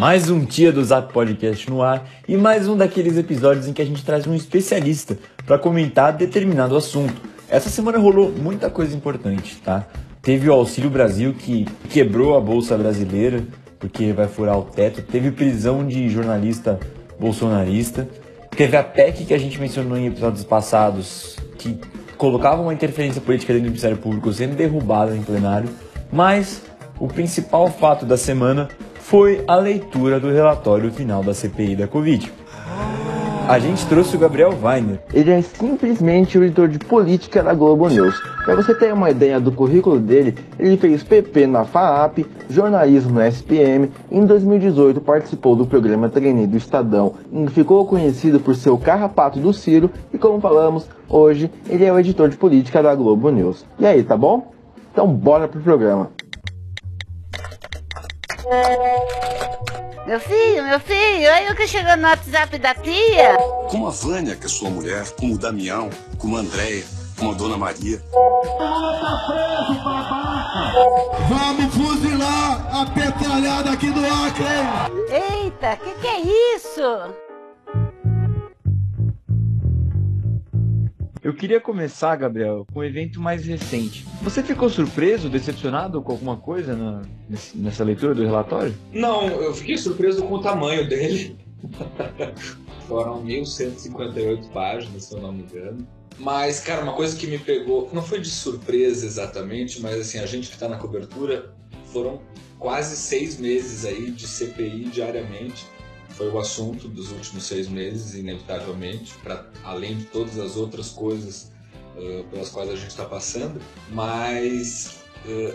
Mais um dia do Zap Podcast no ar e mais um daqueles episódios em que a gente traz um especialista para comentar determinado assunto. Essa semana rolou muita coisa importante, tá? Teve o Auxílio Brasil que quebrou a bolsa brasileira porque vai furar o teto. Teve prisão de jornalista bolsonarista. Teve a PEC que a gente mencionou em episódios passados que colocava uma interferência política dentro do Ministério Público sendo derrubada em plenário. Mas o principal fato da semana foi a leitura do relatório final da CPI da Covid. A gente trouxe o Gabriel Weiner. Ele é simplesmente o editor de política da Globo News. Para você ter uma ideia do currículo dele, ele fez PP na FAAP, jornalismo na SPM, em 2018 participou do programa Trainee do Estadão e ficou conhecido por ser o carrapato do Ciro e como falamos, hoje ele é o editor de política da Globo News. E aí, tá bom? Então bora pro programa. Meu filho, meu filho, aí eu que chegando no WhatsApp da tia. Como a Vânia, que é sua mulher, como o Damião, como a Andréia, como a Dona Maria. Vamos fuzilar a petralhada aqui do Acre! Eita, que que é isso? Eu queria começar, Gabriel, com um evento mais recente. Você ficou surpreso, decepcionado com alguma coisa na, nessa leitura do relatório? Não, eu fiquei surpreso com o tamanho dele. Foram 1158 páginas, se eu não me engano. Mas, cara, uma coisa que me pegou, não foi de surpresa exatamente, mas assim, a gente que está na cobertura, foram quase seis meses aí de CPI diariamente foi o assunto dos últimos seis meses, inevitavelmente, para além de todas as outras coisas uh, pelas quais a gente está passando, mas uh,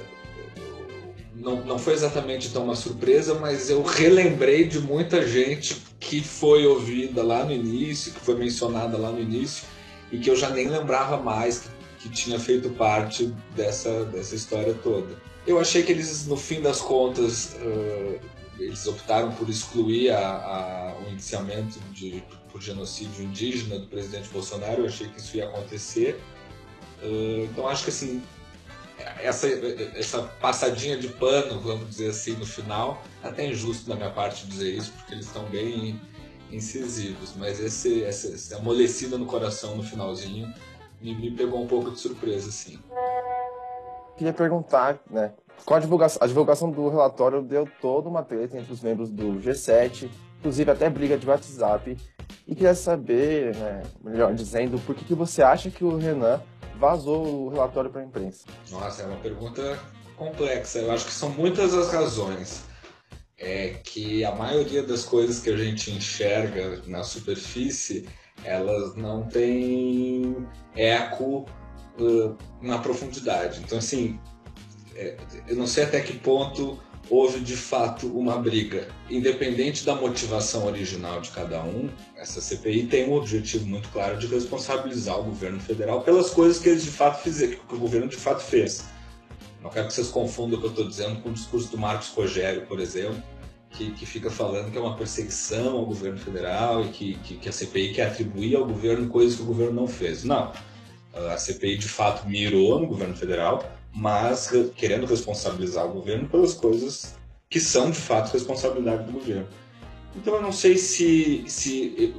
não, não foi exatamente tão uma surpresa, mas eu relembrei de muita gente que foi ouvida lá no início, que foi mencionada lá no início, e que eu já nem lembrava mais que, que tinha feito parte dessa, dessa história toda. Eu achei que eles, no fim das contas, uh, eles optaram por excluir a, a, o indiciamento de, por genocídio indígena do presidente Bolsonaro. Eu achei que isso ia acontecer. Uh, então acho que assim essa, essa passadinha de pano, vamos dizer assim, no final, até injusto da minha parte dizer isso, porque eles estão bem incisivos, mas esse, essa, essa amolecida no coração no finalzinho me, me pegou um pouco de surpresa, assim. Queria perguntar, né, com a divulgação, a divulgação do relatório deu toda uma treta entre os membros do G7, inclusive até briga de WhatsApp. E queria saber, né, melhor dizendo, por que, que você acha que o Renan vazou o relatório para a imprensa? Nossa, é uma pergunta complexa. Eu acho que são muitas as razões. É que a maioria das coisas que a gente enxerga na superfície, elas não têm eco uh, na profundidade. Então, assim, é, eu não sei até que ponto houve de fato uma briga. Independente da motivação original de cada um, essa CPI tem um objetivo muito claro de responsabilizar o governo federal pelas coisas que eles de fato fizeram, que o governo de fato fez. Não quero que vocês confundam o que eu estou dizendo com o discurso do Marcos Rogério, por exemplo, que, que fica falando que é uma perseguição ao governo federal e que, que, que a CPI quer atribuir ao governo coisas que o governo não fez. Não. A CPI de fato mirou no governo federal, mas querendo responsabilizar o governo pelas coisas que são de fato responsabilidade do governo. Então eu não sei se, se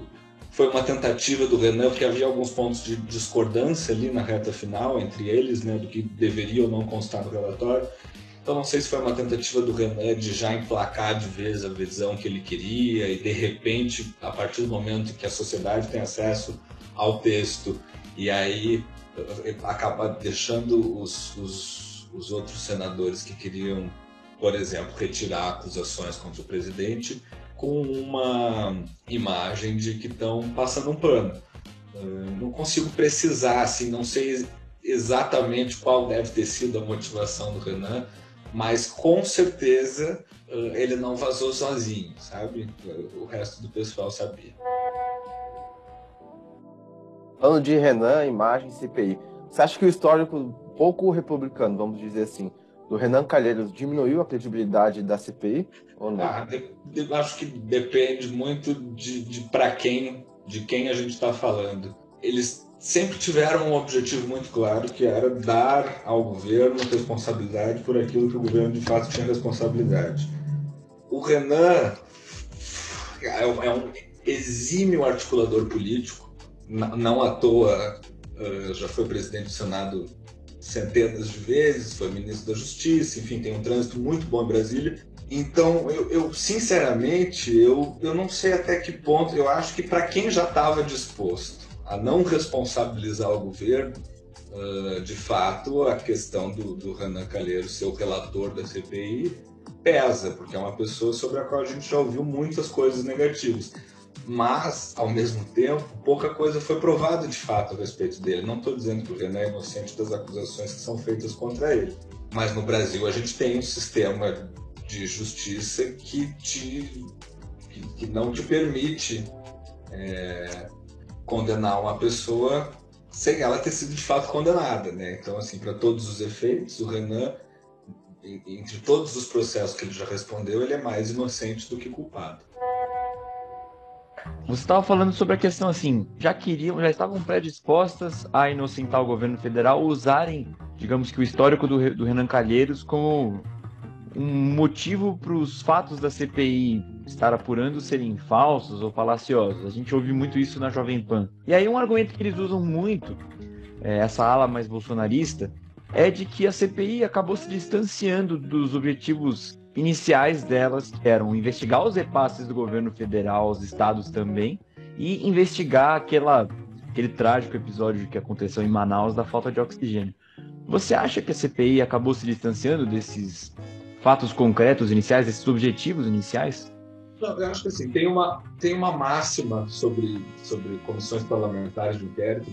foi uma tentativa do Renan, porque havia alguns pontos de discordância ali na reta final entre eles, né, do que deveria ou não constar no relatório. Então não sei se foi uma tentativa do Renan de já emplacar de vez a visão que ele queria e de repente, a partir do momento que a sociedade tem acesso ao texto e aí acaba deixando os, os, os outros senadores que queriam, por exemplo, retirar acusações contra o presidente com uma imagem de que estão passando um pano. Não consigo precisar, assim, não sei exatamente qual deve ter sido a motivação do Renan, mas com certeza ele não vazou sozinho, sabe? O resto do pessoal sabia. Falando de Renan, imagem, CPI. Você acha que o histórico pouco republicano, vamos dizer assim, do Renan Calheiros diminuiu a credibilidade da CPI ou não? Ah, acho que depende muito de, de para quem, de quem a gente está falando. Eles sempre tiveram um objetivo muito claro, que era dar ao governo responsabilidade por aquilo que o governo de fato tinha responsabilidade. O Renan é um, é um exímio articulador político, não à toa uh, já foi presidente do Senado centenas de vezes, foi ministro da Justiça, enfim, tem um trânsito muito bom em Brasília. Então, eu, eu sinceramente, eu, eu não sei até que ponto, eu acho que para quem já estava disposto a não responsabilizar o governo, uh, de fato, a questão do, do Renan Calheiro ser o relator da CPI pesa, porque é uma pessoa sobre a qual a gente já ouviu muitas coisas negativas mas, ao mesmo tempo, pouca coisa foi provada de fato a respeito dele. Não estou dizendo que o Renan é inocente das acusações que são feitas contra ele, mas no Brasil a gente tem um sistema de justiça que, te, que, que não te permite é, condenar uma pessoa sem ela ter sido de fato condenada. Né? Então, assim, para todos os efeitos, o Renan, entre todos os processos que ele já respondeu, ele é mais inocente do que culpado. Você estava falando sobre a questão assim, já queriam, já estavam predispostas a inocentar o governo federal, usarem, digamos que o histórico do, do Renan Calheiros como um motivo para os fatos da CPI estar apurando serem falsos ou falaciosos. A gente ouve muito isso na Jovem Pan. E aí um argumento que eles usam muito, é, essa ala mais bolsonarista, é de que a CPI acabou se distanciando dos objetivos iniciais delas eram investigar os repasses do governo federal aos estados também e investigar aquela, aquele trágico episódio que aconteceu em Manaus da falta de oxigênio. Você acha que a CPI acabou se distanciando desses fatos concretos iniciais, desses objetivos iniciais? Não, eu acho que assim, tem uma, tem uma máxima sobre, sobre comissões parlamentares de inquérito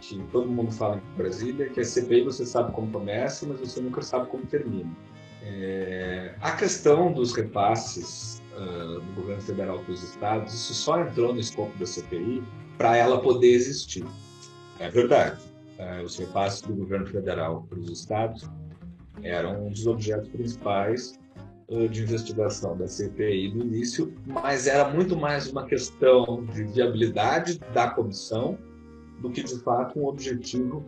que, todo mundo fala em Brasília, que a CPI você sabe como começa, mas você nunca sabe como termina. É, a questão dos repasses uh, do governo federal para os estados, isso só entrou no escopo da CPI para ela poder existir. É verdade. Uh, os repasses do governo federal para os estados eram um dos objetos principais uh, de investigação da CPI no início, mas era muito mais uma questão de viabilidade da comissão do que, de fato, um objetivo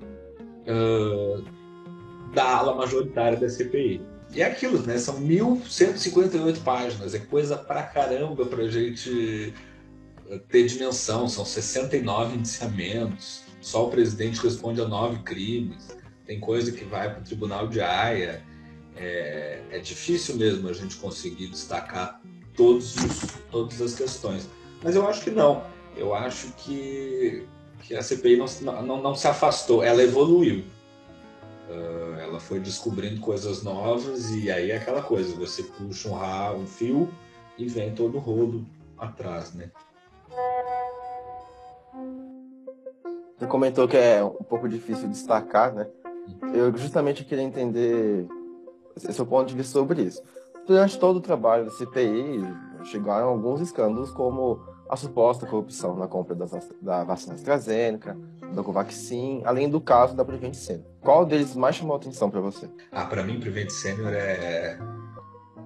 da ala majoritária da CPI. E é aquilo, né? São 1.158 páginas, é coisa pra caramba pra gente eh, ter dimensão. São 69 indiciamentos, só o presidente responde a nove crimes, tem coisa que vai para o tribunal de Haia. É, é, difícil mesmo a gente conseguir destacar todos os, todas as questões. Mas eu acho que não. Eu acho que, que a CPI não, não, não se afastou, ela evoluiu. Uh, ela foi descobrindo coisas novas e aí é aquela coisa, você puxa um, um fio e vem todo o rolo atrás, né? Você comentou que é um pouco difícil destacar, né? Eu justamente queria entender seu ponto de vista sobre isso. Durante todo o trabalho da CPI, chegaram alguns escândalos como a suposta corrupção na compra das, da vacina AstraZeneca, da Covaxin, além do caso da Prevent Senior. Qual deles mais chamou a atenção para você? Ah, para mim, Prevent Senior é,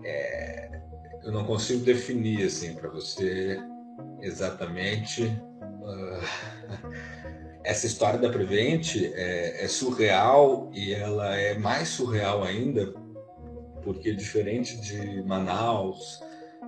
é, Eu não consigo definir assim para você exatamente. Uh, essa história da Prevent é, é surreal e ela é mais surreal ainda porque diferente de Manaus,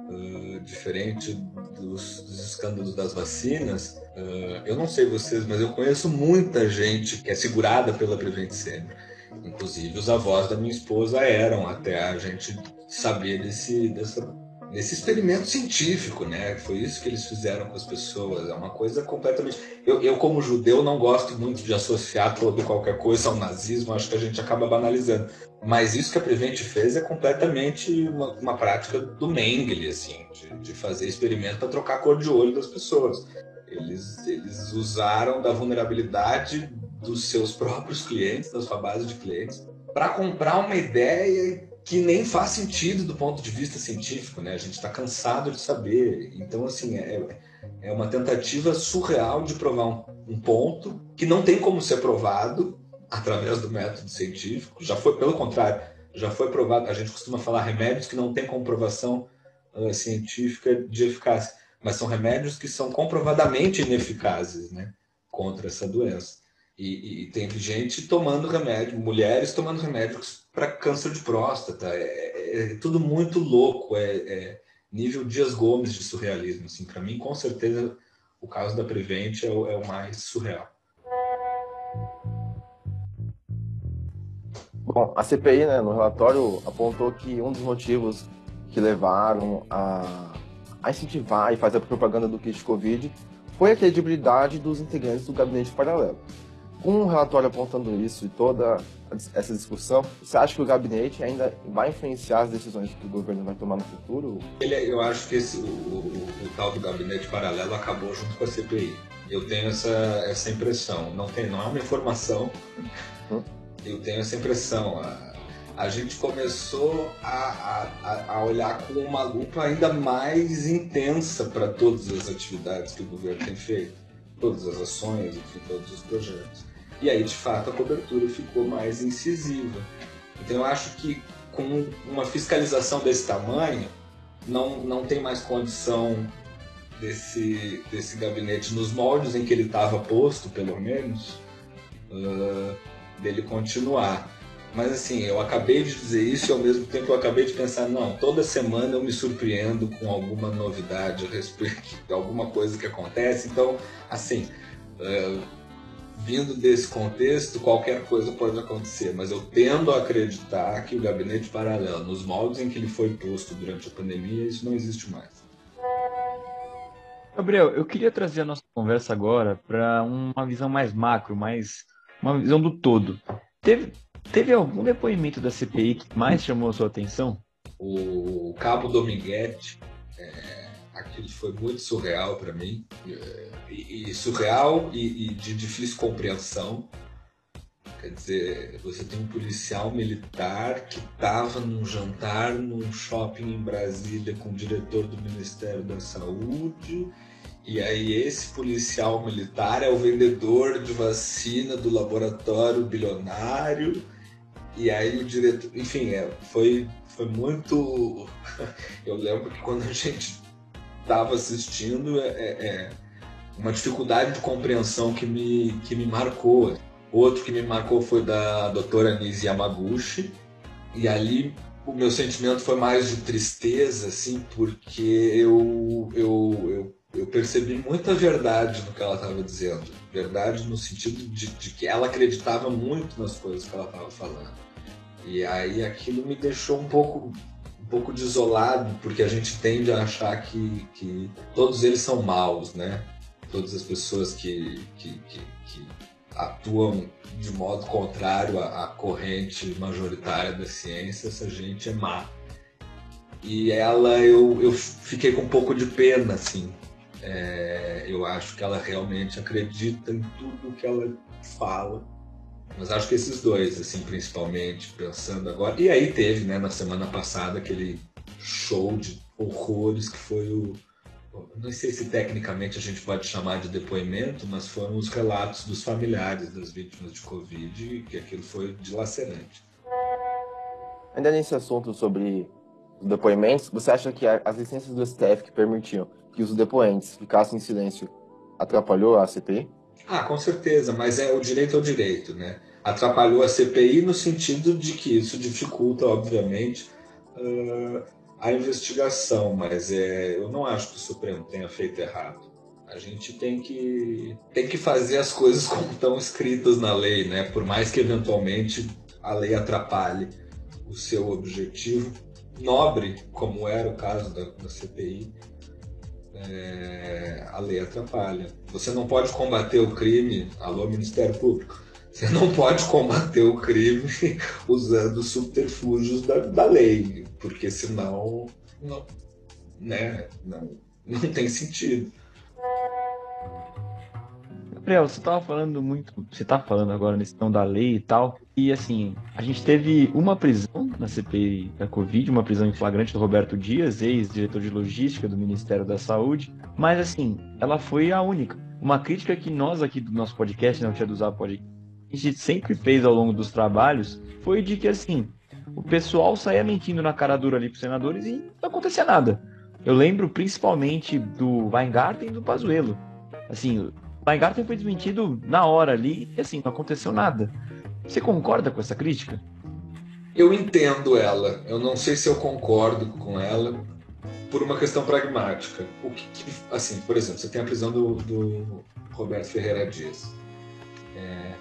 uh, diferente dos, dos, escândalos das vacinas, uh, eu não sei vocês, mas eu conheço muita gente que é segurada pela Prevent Senior. Inclusive os avós da minha esposa eram, até a gente saber desse, dessa nesse experimento científico, né? Foi isso que eles fizeram com as pessoas. É uma coisa completamente. Eu, eu como judeu, não gosto muito de associar toda qualquer coisa ao nazismo. Acho que a gente acaba banalizando. Mas isso que a Prevent fez é completamente uma, uma prática do Mengele, assim, de, de fazer experimento para trocar a cor de olho das pessoas. Eles, eles usaram da vulnerabilidade dos seus próprios clientes, da sua base de clientes, para comprar uma ideia que nem faz sentido do ponto de vista científico, né? A gente está cansado de saber. Então, assim, é, é uma tentativa surreal de provar um, um, ponto que não tem como ser provado através do método científico. Já foi, pelo contrário, já foi provado. A gente costuma falar remédios que não têm comprovação uh, científica de eficácia, mas são remédios que são comprovadamente ineficazes, né? Contra essa doença. E, e, tem gente tomando remédio, mulheres tomando remédios para câncer de próstata. É, é, é, tudo muito louco, é, é, nível Dias Gomes de surrealismo. Assim, para mim, com certeza, o caso da Prevent é o, é o mais surreal. Bom, a CPI, né, no relatório, apontou que um dos motivos que levaram a, a incentivar e fazer a propaganda do kit Covid foi a credibilidade dos integrantes do gabinete paralelo. Com o relatório apontando isso e toda essa discussão, você acha que o gabinete ainda vai influenciar as decisões que o governo vai tomar no futuro? Ele, eu acho que esse, o, o, o, tal do gabinete paralelo acabou junto com a CPI. Eu tenho essa, essa impressão. Não, tem, não é uma informação. Hum? Eu tenho essa impressão. A, a gente começou a, a, a olhar com uma lupa ainda mais intensa para todas as atividades que o governo tem feito, todas as ações, enfim, todos os projetos. E aí, de fato, a cobertura ficou mais incisiva. Então, eu acho que com uma fiscalização desse tamanho, não, não tem mais condição desse, desse gabinete, nos moldes em que ele estava posto, pelo menos, uh, dele continuar. Mas assim, eu acabei de dizer isso e ao mesmo tempo eu acabei de pensar, não, toda semana eu me surpreendo com alguma novidade a respeito de alguma coisa que acontece. Então, assim, uh, vindo desse contexto, qualquer coisa pode acontecer, mas eu tendo a acreditar que o gabinete paralelo, nos moldes em que ele foi posto durante a pandemia, isso não existe mais. Gabriel, eu queria trazer a nossa conversa agora para uma visão mais macro, mais uma visão do todo. Teve, teve algum depoimento da CPI que mais chamou a sua atenção? O Cabo Dominguete, é, aquilo foi muito surreal para mim, e, e surreal e, e, de difícil compreensão. Quer dizer, você tem um policial militar que estava num jantar num shopping em Brasília com o diretor do Ministério da Saúde e aí esse policial militar é o vendedor de vacina do laboratório bilionário. E aí o diretor, enfim, é, foi, foi muito. Eu lembro que quando a gente estava assistindo, é, é, é, uma dificuldade de compreensão que me, que me marcou. Outro que me marcou foi da doutora Nise Yamaguchi. E ali o meu sentimento foi mais de tristeza, assim, porque eu, eu, eu eu percebi muita verdade no que ela estava dizendo. Verdade no sentido de, de, que ela acreditava muito nas coisas que ela estava falando. E aí aquilo me deixou um pouco, pouco desolado, porque a gente tende a achar que, que todos eles são maus, né? Todas as pessoas que, que, que, que atuam de modo contrário à, à corrente majoritária da ciência, essa gente é má. E ela, eu, eu fiquei com um pouco de pena, assim, é, eu acho que ela realmente acredita em tudo que ela fala. Mas acho que esses dois, assim, principalmente, pensando agora. E aí teve, né, na semana passada, aquele show de horrores que foi o. Não sei se tecnicamente a gente pode chamar de depoimento, mas foram os relatos dos familiares das vítimas de Covid, que aquilo foi dilacerante. Ainda nesse assunto sobre os depoimentos, você acha que as licenças do STF que permitiam que os depoentes ficassem em silêncio atrapalhou a CPI? Ah, com certeza, mas é o direito ao direito, né? Atrapalhou a CPI no sentido de que isso dificulta, obviamente, uh, a investigação, mas é, eu não acho que o Supremo tenha feito errado. A gente tem que, tem que fazer as coisas como estão escritas na lei, né? Por mais que eventualmente a lei atrapalhe o seu objetivo nobre, como era o caso da, da CPI, é, a lei atrapalha. Você não pode combater o crime, alô Ministério Público, você não pode combater o crime usando subterfúgios da, da lei, porque senão não, né, não, não tem sentido. Gabriel, você estava falando muito, você está falando agora nesse questão da lei e tal, e assim, a gente teve uma prisão na CPI da Covid, uma prisão em flagrante do Roberto Dias, ex-diretor de logística do Ministério da Saúde, mas assim, ela foi a única. Uma crítica que nós aqui do nosso podcast, não tinha do Zap Podcast, a gente sempre fez ao longo dos trabalhos, foi de que assim, o pessoal saía mentindo na cara dura ali pros senadores e não acontecia nada. Eu lembro principalmente do Weingarten e do Pazuello. Assim, Weingarten foi desmentido na hora ali e assim, não aconteceu nada. Você concorda com essa crítica? Eu entendo ela. Eu não sei se eu concordo com ela, por uma questão pragmática. O que, que, assim, por exemplo, você tem a prisão do, do Roberto Ferreira Dias. É,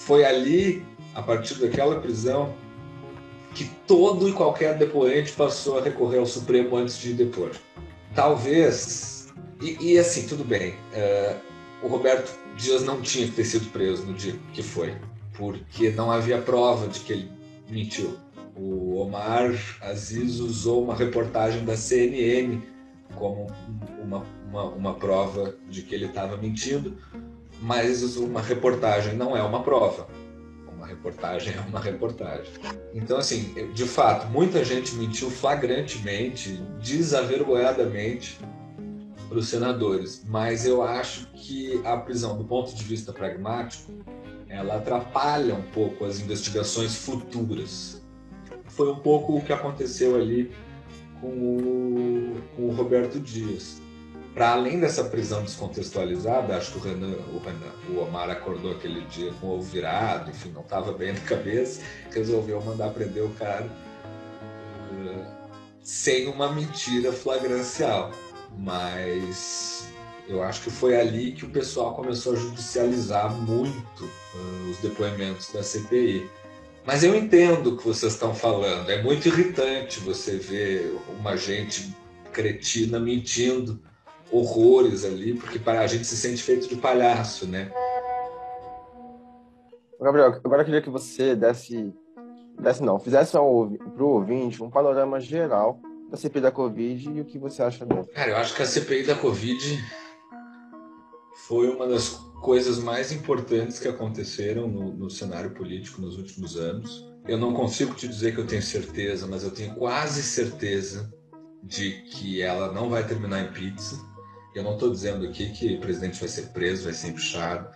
foi ali, a partir daquela prisão, que todo e qualquer depoente passou a recorrer ao Supremo antes de depor. Talvez, e, e assim, tudo bem, é, o Roberto Dias não tinha que ter sido preso no dia que foi, porque não havia prova de que ele mentiu. O Omar Aziz usou uma reportagem da CNN como uma, uma, uma prova de que ele estava mentindo, mas uma reportagem não é uma prova. Uma reportagem é uma reportagem. Então, assim, de fato, muita gente mentiu flagrantemente, desavergonhadamente para os senadores, mas eu acho que a prisão, do ponto de vista pragmático, ela atrapalha um pouco as investigações futuras. Foi um pouco o que aconteceu ali com o, com o Roberto Dias. Para além dessa prisão descontextualizada, acho que o Renan, o Renan, o Omar acordou aquele dia com o ovo virado, enfim, não estava bem na cabeça, resolveu mandar prender o cara uh, sem uma mentira flagrancial. Mas eu acho que foi ali que o pessoal começou a judicializar muito uh, os depoimentos da CPI. Mas eu entendo o que vocês estão falando. É muito irritante você ver uma gente cretina mentindo horrores ali, porque para a gente se sente feito de palhaço, né? Gabriel, agora eu queria que você desse, desse não, fizesse para o ouvinte um panorama geral da CPI da Covid e o que você acha dela. Cara, eu acho que a CPI da Covid foi uma das coisas mais importantes que aconteceram no, no cenário político nos últimos anos. Eu não consigo te dizer que eu tenho certeza, mas eu tenho quase certeza de que ela não vai terminar em pizza. Eu não estou dizendo aqui que o presidente vai ser preso, vai ser empuxado.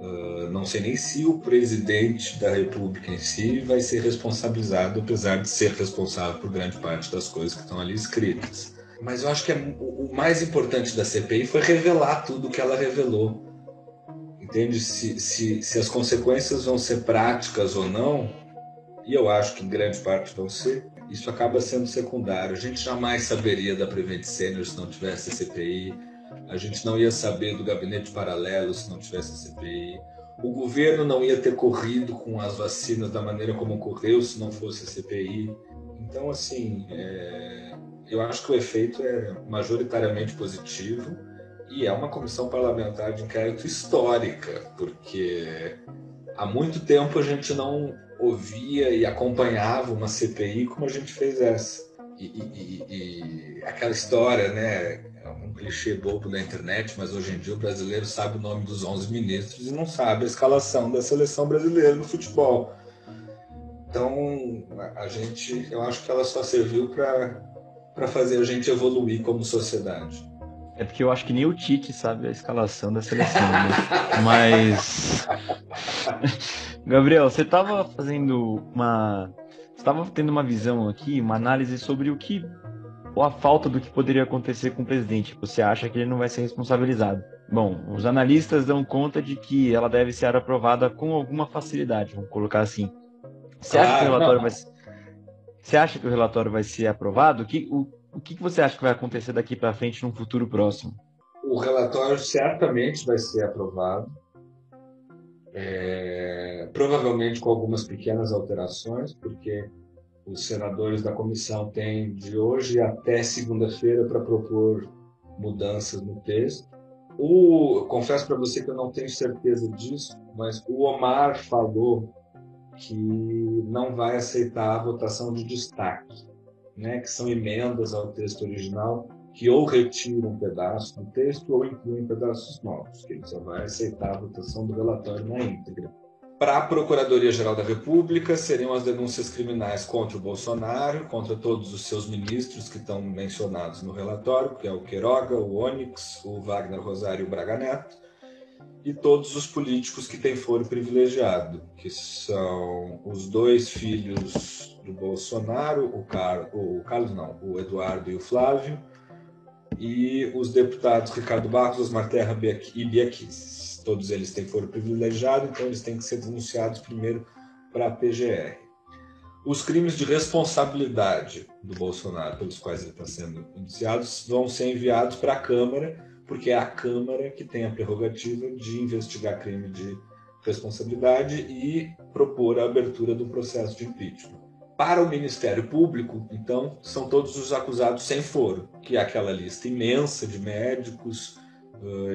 Uh, não sei nem se o presidente da República em si vai ser responsabilizado, apesar de ser responsável por grande parte das coisas que estão ali escritas. Mas eu acho que é, o mais importante da CPI foi revelar tudo o que ela revelou. Entende? Se, se, se as consequências vão ser práticas ou não, e eu acho que em grande parte vão ser, isso acaba sendo secundário. A gente jamais saberia da Prevent Senior se não tivesse a CPI a gente não ia saber do gabinete paralelo se não tivesse a CPI. O governo não ia ter corrido com as vacinas da maneira como ocorreu se não fosse a CPI. Então, assim, é... eu acho que o efeito é majoritariamente positivo e é uma comissão parlamentar de inquérito histórica, porque há muito tempo a gente não ouvia e acompanhava uma CPI como a gente fez essa. E, e, e, aquela história, né? É um clichê bobo da internet, mas hoje em dia o brasileiro sabe o nome dos 11 ministros e não sabe a escalação da seleção brasileira no futebol. Então, a gente, eu acho que ela só serviu para fazer a gente evoluir como sociedade. É porque eu acho que nem o Tite sabe a escalação da seleção, né? Mas. Gabriel, você estava fazendo uma. Você estava tendo uma visão aqui, uma análise sobre o que ou a falta do que poderia acontecer com o presidente? Você acha que ele não vai ser responsabilizado? Bom, os analistas dão conta de que ela deve ser aprovada com alguma facilidade, vamos colocar assim. Você acha, que, o relatório vai, você acha que o relatório vai ser aprovado? O que, o, o que você acha que vai acontecer daqui para frente num futuro próximo? O relatório certamente vai ser aprovado. É, provavelmente com algumas pequenas alterações, porque os senadores da comissão têm de hoje até segunda-feira para propor mudanças no texto. O, confesso para você que eu não tenho certeza disso, mas o Omar falou que não vai aceitar a votação de destaque, né, que são emendas ao texto original que ou retiram um pedaço do texto ou incluem pedaços novos, que ele só vai aceitar a votação do relatório na íntegra. Para a Procuradoria-Geral da República, seriam as denúncias criminais contra o Bolsonaro, contra todos os seus ministros que estão mencionados no relatório, que é o Queiroga, o Onyx, o Wagner Rosário e o Braga Neto, e todos os políticos que têm foro privilegiado, que são os dois filhos do Bolsonaro, o, Car... o Carlos não, o Eduardo e o Flávio, e os deputados Ricardo Barros, Osmar Terra e Biaquis todos eles têm foro privilegiado, então eles têm que ser denunciados primeiro para a PGR. os crimes de responsabilidade do Bolsonaro, pelos quais ele está sendo indiciado, vão ser enviados para a Câmara, porque é a Câmara que tem a prerrogativa de investigar crime de responsabilidade e propor a abertura do processo de impeachment. Para o Ministério Público, então, são todos os acusados sem foro, que é aquela lista imensa de médicos,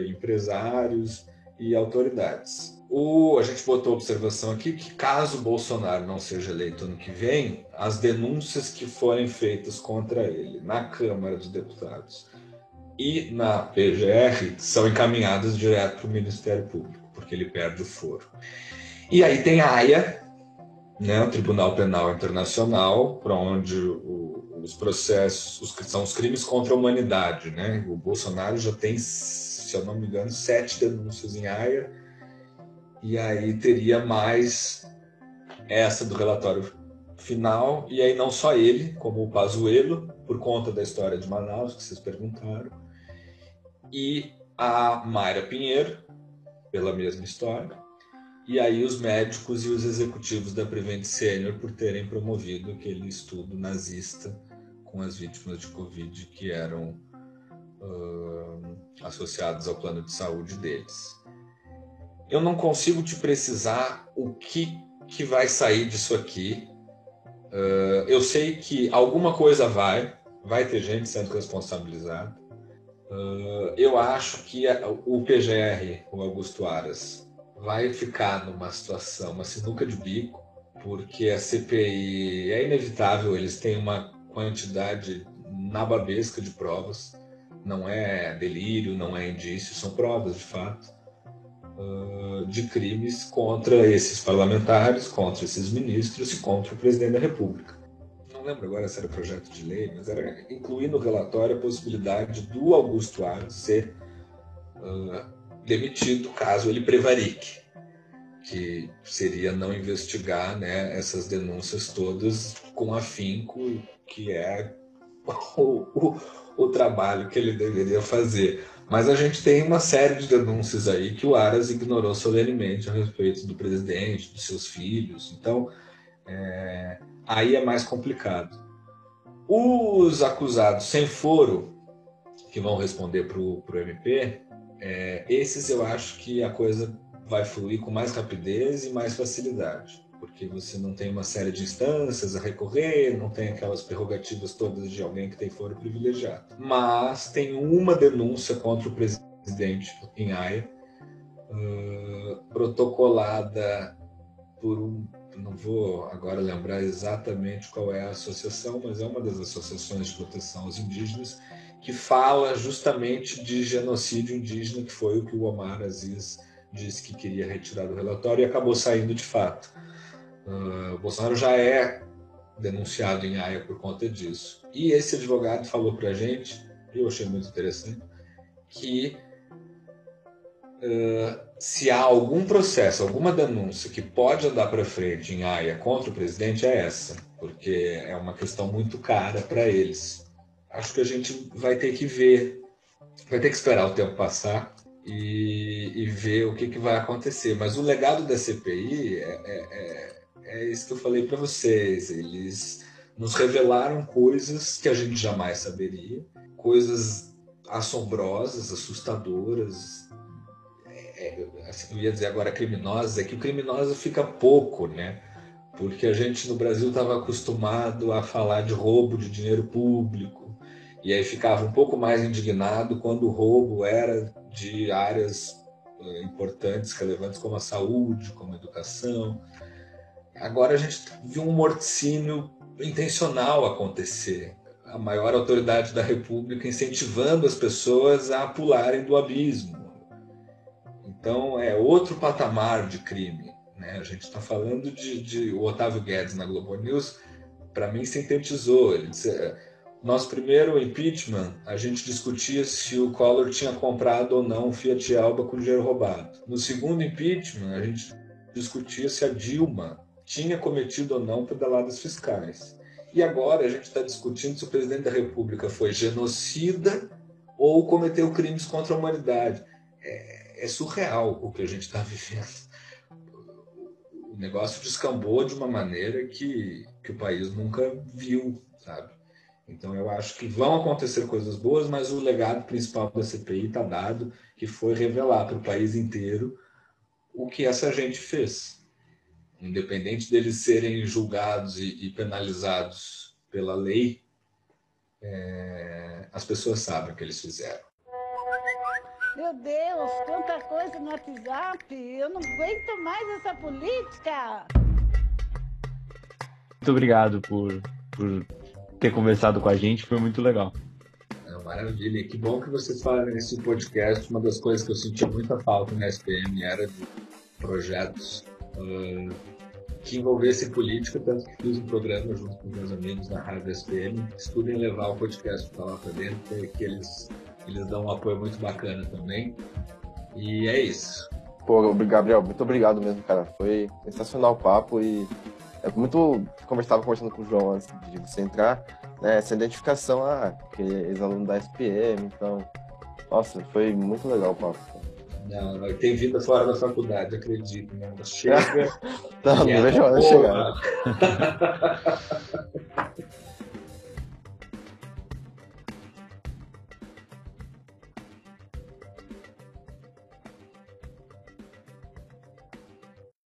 empresários e autoridades. O, a gente botou observação aqui que caso Bolsonaro não seja eleito ano que vem, as denúncias que forem feitas contra ele na Câmara dos Deputados e na PGR são encaminhadas direto para o Ministério Público, porque ele perde o foro. E aí tem a AIA, né, o Tribunal Penal Internacional, para onde o, os processos, os, são os crimes contra a humanidade. Né? O Bolsonaro já tem, se eu não me engano, sete denúncias em AIA e aí teria mais essa do relatório final, e aí não só ele, como o Pazuello, por conta da história de Manaus, que vocês perguntaram, e a Mayra Pinheiro, pela mesma história, e aí os médicos e os executivos da Prevent Senior por terem promovido aquele estudo nazista com as vítimas de Covid que eram uh, associados ao plano de saúde deles eu não consigo te precisar o que, que vai sair disso aqui. Uh, eu sei que alguma coisa vai, vai ter gente sendo responsabilizada. Uh, eu acho que o PGR, o Augusto Aras, vai ficar numa situação, uma sinuca de bico, porque a CPI é inevitável, eles têm uma quantidade nababesca de provas, não é delírio, não é indício, são provas de fato de crimes contra esses parlamentares, contra esses ministros e contra o presidente da República. Não lembro agora se era projeto de lei, mas era incluir no relatório a possibilidade do Augusto Aras ser uh, demitido caso ele prevarique, que seria não investigar né, essas denúncias todas com afinco, que é o, o, o trabalho que ele deveria fazer. Mas a gente tem uma série de denúncias aí que o Aras ignorou solenemente a respeito do presidente, dos seus filhos. Então, é, aí é mais complicado. Os acusados sem foro, que vão responder para o MP, é, esses eu acho que a coisa vai fluir com mais rapidez e mais facilidade porque você não tem uma série de instâncias a recorrer, não tem aquelas prerrogativas todas de alguém que tem foro privilegiado. Mas tem uma denúncia contra o presidente em Haia, uh, protocolada por um. Não vou agora lembrar exatamente qual é a associação, mas é uma das associações de proteção aos indígenas que fala justamente de genocídio indígena, que foi o que o Omar Aziz disse que queria retirar do relatório e acabou saindo de fato. Uh, Bolsonaro já é denunciado em Haia por conta disso. E esse advogado falou para a gente, e eu achei muito interessante, que uh, se há algum processo, alguma denúncia que pode andar para frente em Haia contra o presidente, é essa, porque é uma questão muito cara para eles. Acho que a gente vai ter que ver, vai ter que esperar o tempo passar e, e ver o que, que, vai acontecer. Mas o legado da CPI é, é, é é isso que eu falei para vocês. Eles nos revelaram coisas que a gente jamais saberia, coisas assombrosas, assustadoras. É, é, assim, eu ia dizer agora criminosas, é que o criminoso fica pouco, né? Porque a gente no Brasil estava acostumado a falar de roubo de dinheiro público, e aí ficava um pouco mais indignado quando o roubo era de áreas eh, importantes, relevantes como a saúde, como a educação. Agora a gente viu um morticínio intencional acontecer. A maior autoridade da República incentivando as pessoas a pularem do abismo. Então é outro patamar de crime. Né? A gente está falando de, de, O Otávio Guedes na Globo News, para mim, sintetizou. Ele disse, é, nosso primeiro impeachment, a gente discutia se o Collor tinha comprado ou não o Fiat Alba com dinheiro roubado. No segundo impeachment, a gente discutia se a Dilma tinha cometido ou não pedaladas fiscais. E agora a gente está discutindo se o presidente da República foi genocida ou cometeu crimes contra a humanidade. É, é surreal o que a gente está vivendo. negócio descambou de uma maneira que, que o país nunca viu, sabe? Então eu acho que vão acontecer coisas boas, mas o legado principal da CPI está dado, que foi revelar para o país inteiro o que essa gente fez. Independente deles serem julgados e, e penalizados pela lei, é, as pessoas sabem o que eles fizeram. Meu Deus, quanta coisa no WhatsApp! Eu não aguento mais essa política! Muito obrigado por, por ter conversado com a gente, foi muito legal. É, maravilha, que bom que vocês falaram nesse podcast. Uma das coisas que eu sentia muita falta na SPM era de projetos uh, que envolvessem política, tanto que fiz um programa junto com meus amigos na Rádio SPM. Estudem levar o podcast para lá para dentro, que eles eles dão um apoio muito bacana também. E é isso. Pô, Gabriel, muito obrigado mesmo, cara. Foi sensacional o papo e é muito. Conversava conversando com o João antes de você entrar, né? Essa identificação, ah, que ex-aluno da SPM, então. Nossa, foi muito legal o papo. Não, tem vida fora da faculdade, acredito. Né? Chega. não, não vejo a hora chegar.